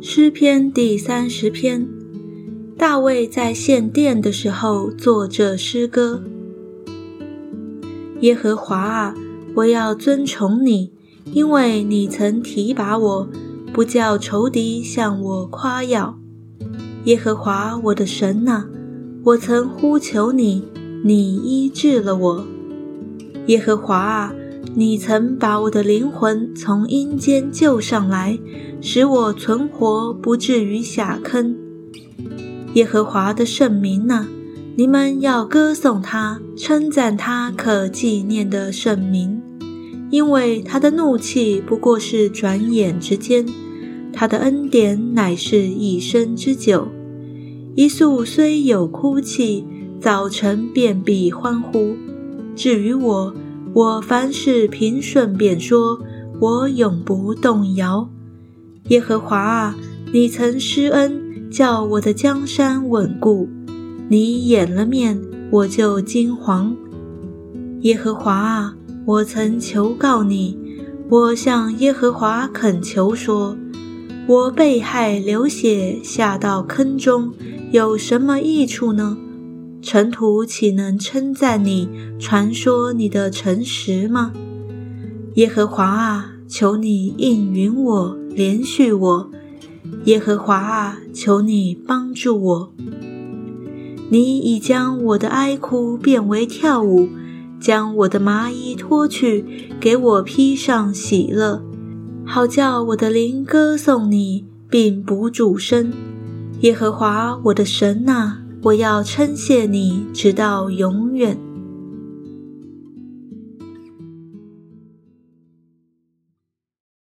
诗篇第三十篇，大卫在献殿的时候作这诗歌：耶和华啊，我要尊崇你，因为你曾提拔我，不叫仇敌向我夸耀。耶和华我的神呐，我曾呼求你，你医治了我。耶和华啊。你曾把我的灵魂从阴间救上来，使我存活，不至于下坑。耶和华的圣名呢，你们要歌颂他，称赞他可纪念的圣名，因为他的怒气不过是转眼之间，他的恩典乃是一生之久。一宿虽有哭泣，早晨便必欢呼。至于我，我凡事平顺，便说：我永不动摇。耶和华啊，你曾施恩，叫我的江山稳固。你掩了面，我就惊惶。耶和华啊，我曾求告你，我向耶和华恳求说：我被害流血，下到坑中，有什么益处呢？尘土岂能称赞你、传说你的诚实吗？耶和华啊，求你应允我、连续我。耶和华啊，求你帮助我。你已将我的哀哭变为跳舞，将我的麻衣脱去，给我披上喜乐，好叫我的灵歌颂你，并不住声。耶和华我的神啊！我要称谢你，直到永远。